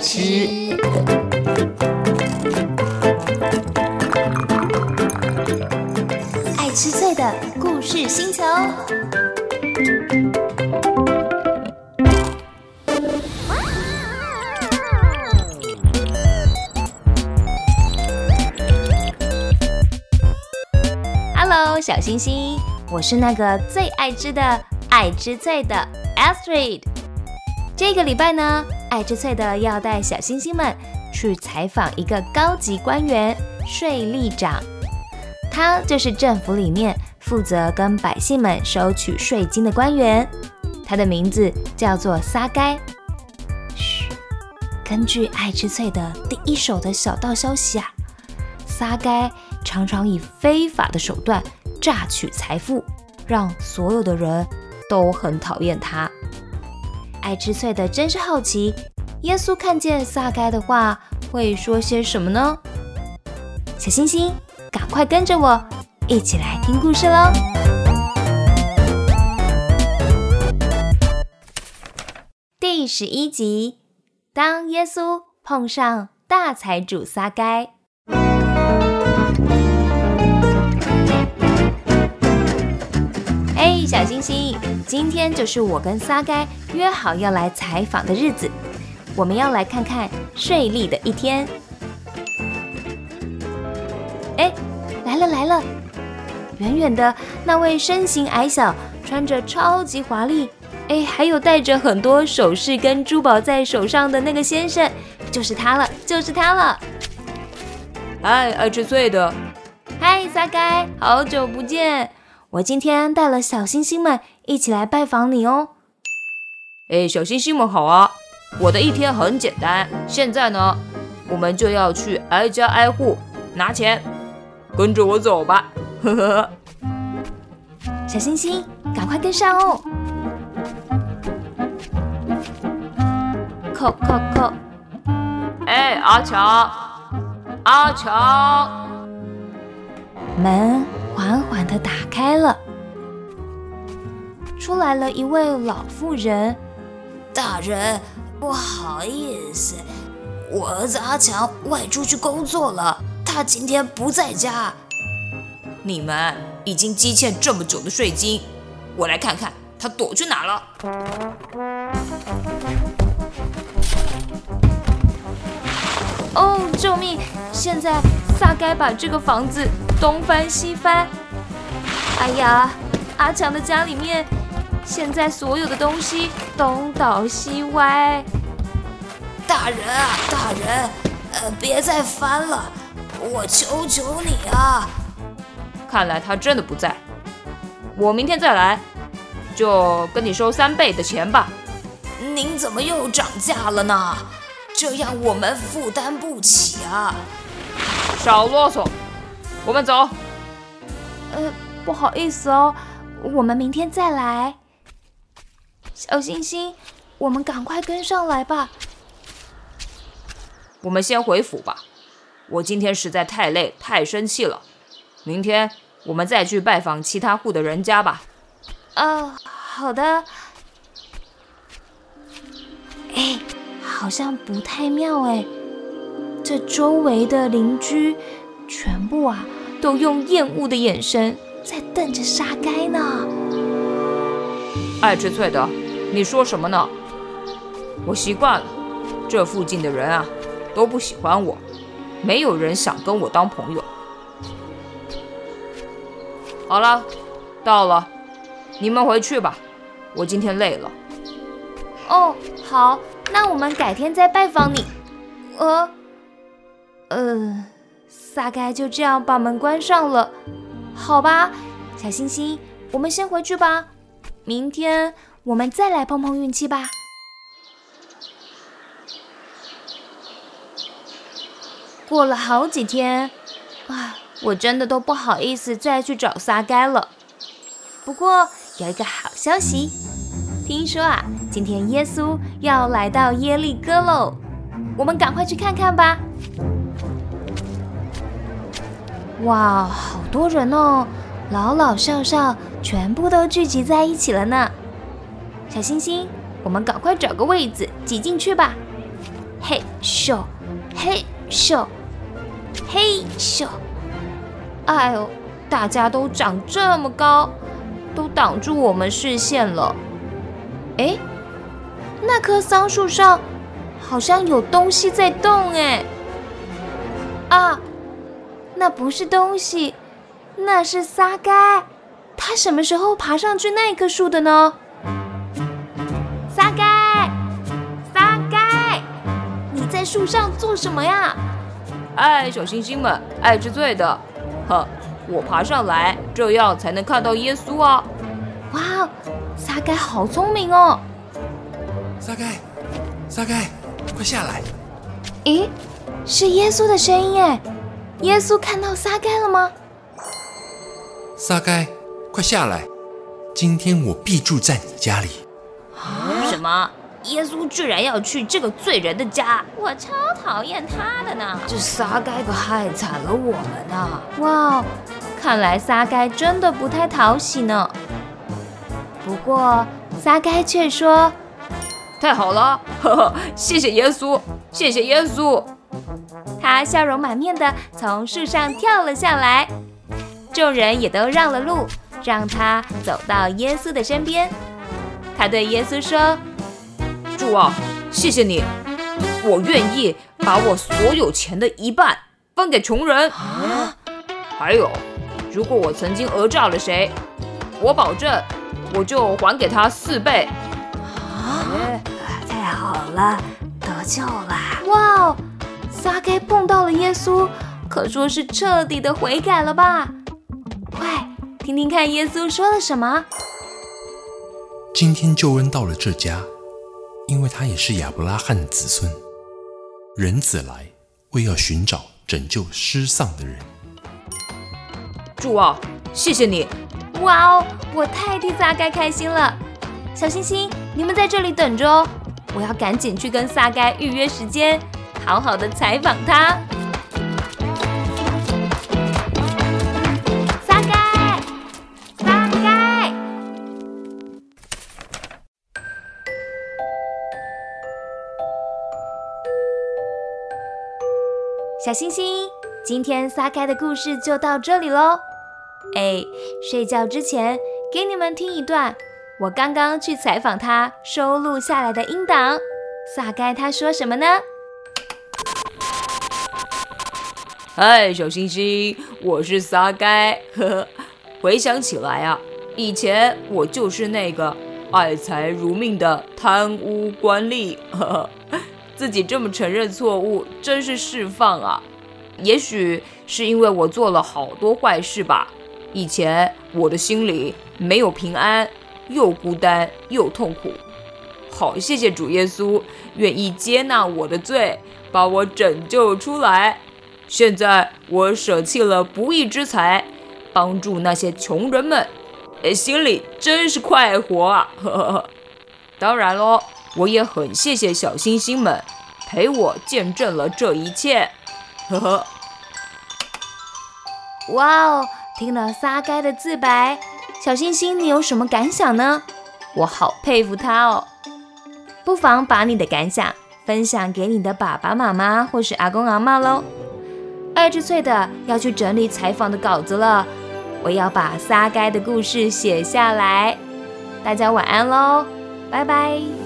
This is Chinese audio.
吃。爱吃脆的故事星球。Hello，小星星，我是那个最爱吃的爱吃脆的 Astrid。这个礼拜呢，爱吃脆的要带小星星们去采访一个高级官员——税吏长。他就是政府里面负责跟百姓们收取税金的官员。他的名字叫做撒该。嘘，根据爱吃脆的第一手的小道消息啊，撒该常常以非法的手段榨取财富，让所有的人都很讨厌他。爱吃脆的真是好奇，耶稣看见撒该的话会说些什么呢？小星星，赶快跟着我一起来听故事喽！第十一集，当耶稣碰上大财主撒该。嘿，小星星，今天就是我跟撒该约好要来采访的日子，我们要来看看睡利的一天。哎，来了来了！远远的那位身形矮小、穿着超级华丽，哎，还有戴着很多首饰跟珠宝在手上的那个先生，就是他了，就是他了！嗨，爱吃脆的！嗨，撒该，好久不见！我今天带了小星星们一起来拜访你哦。哎，小星星们好啊！我的一天很简单，现在呢，我们就要去挨家挨户拿钱，跟着我走吧。呵呵。小星星，赶快跟上哦！扣扣扣！哎，阿强，阿强！门缓缓地打开了，出来了一位老妇人。大人，不好意思，我儿子阿强外出去工作了，他今天不在家。你们已经积欠这么久的税金，我来看看他躲去哪了。哦，救命！现在撒该把这个房子东翻西翻。哎呀，阿强的家里面现在所有的东西东倒西歪。大人啊，大人，呃，别再翻了，我求求你啊！看来他真的不在，我明天再来，就跟你收三倍的钱吧。您怎么又涨价了呢？这样我们负担不起啊！少啰嗦，我们走。呃，不好意思哦，我们明天再来。小星星，我们赶快跟上来吧。我们先回府吧，我今天实在太累、太生气了。明天我们再去拜访其他户的人家吧。哦，好的。哎。好像不太妙哎，这周围的邻居全部啊都用厌恶的眼神在瞪着沙该呢。爱吃脆的，你说什么呢？我习惯了，这附近的人啊都不喜欢我，没有人想跟我当朋友。好了，到了，你们回去吧，我今天累了。哦，好。那我们改天再拜访你。呃，呃，撒该就这样把门关上了。好吧，小星星，我们先回去吧。明天我们再来碰碰运气吧。过了好几天，啊，我真的都不好意思再去找撒该了。不过有一个好消息。听说啊，今天耶稣要来到耶利哥喽，我们赶快去看看吧。哇，好多人哦，老老少少全部都聚集在一起了呢。小星星，我们赶快找个位子挤进去吧。嘿咻，嘿咻，嘿咻。哎呦，大家都长这么高，都挡住我们视线了。哎，那棵桑树上好像有东西在动哎。啊，那不是东西，那是撒该。他什么时候爬上去那棵树的呢？撒该，撒该，你在树上做什么呀？哎，小星星们，爱之最的。呵，我爬上来，这样才能看到耶稣啊！哇，撒该好聪明哦！撒该，撒该，快下来！咦，是耶稣的声音哎！耶稣看到撒该了吗？撒该，快下来！今天我必住在你家里。啊什么？耶稣居然要去这个罪人的家，我超讨厌他的呢！这撒该可害惨了我们呐！哇，看来撒该真的不太讨喜呢。不过撒该却说：“太好了，呵呵，谢谢耶稣，谢谢耶稣。”他笑容满面地从树上跳了下来，众人也都让了路，让他走到耶稣的身边。他对耶稣说。主啊，谢谢你，我愿意把我所有钱的一半分给穷人。啊，还有，如果我曾经讹诈了谁，我保证我就还给他四倍。啊，太好了，得救了！哇哦，撒该碰到了耶稣，可说是彻底的悔改了吧？快听听看耶稣说了什么。今天救恩到了这家。因为他也是亚伯拉罕的子孙，人子来为要寻找拯救失丧的人。主啊，谢谢你！哇哦，我太替撒该开心了。小星星，你们在这里等着哦，我要赶紧去跟撒该预约时间，好好的采访他。撒开，撒开小星星，今天撒开的故事就到这里喽。哎，睡觉之前给你们听一段我刚刚去采访他收录下来的音档。撒该他说什么呢？嗨，小星星，我是撒该。呵呵，回想起来啊，以前我就是那个爱财如命的贪污官吏。呵呵。自己这么承认错误，真是释放啊！也许是因为我做了好多坏事吧。以前我的心里没有平安，又孤单又痛苦。好，谢谢主耶稣，愿意接纳我的罪，把我拯救出来。现在我舍弃了不义之财，帮助那些穷人们，心里真是快活啊！呵呵呵。当然喽。我也很谢谢小星星们陪我见证了这一切，呵呵。哇哦，听了撒该的自白，小星星你有什么感想呢？我好佩服他哦。不妨把你的感想分享给你的爸爸妈妈或是阿公阿妈喽。爱之脆的要去整理采访的稿子了，我要把撒该的故事写下来。大家晚安喽，拜拜。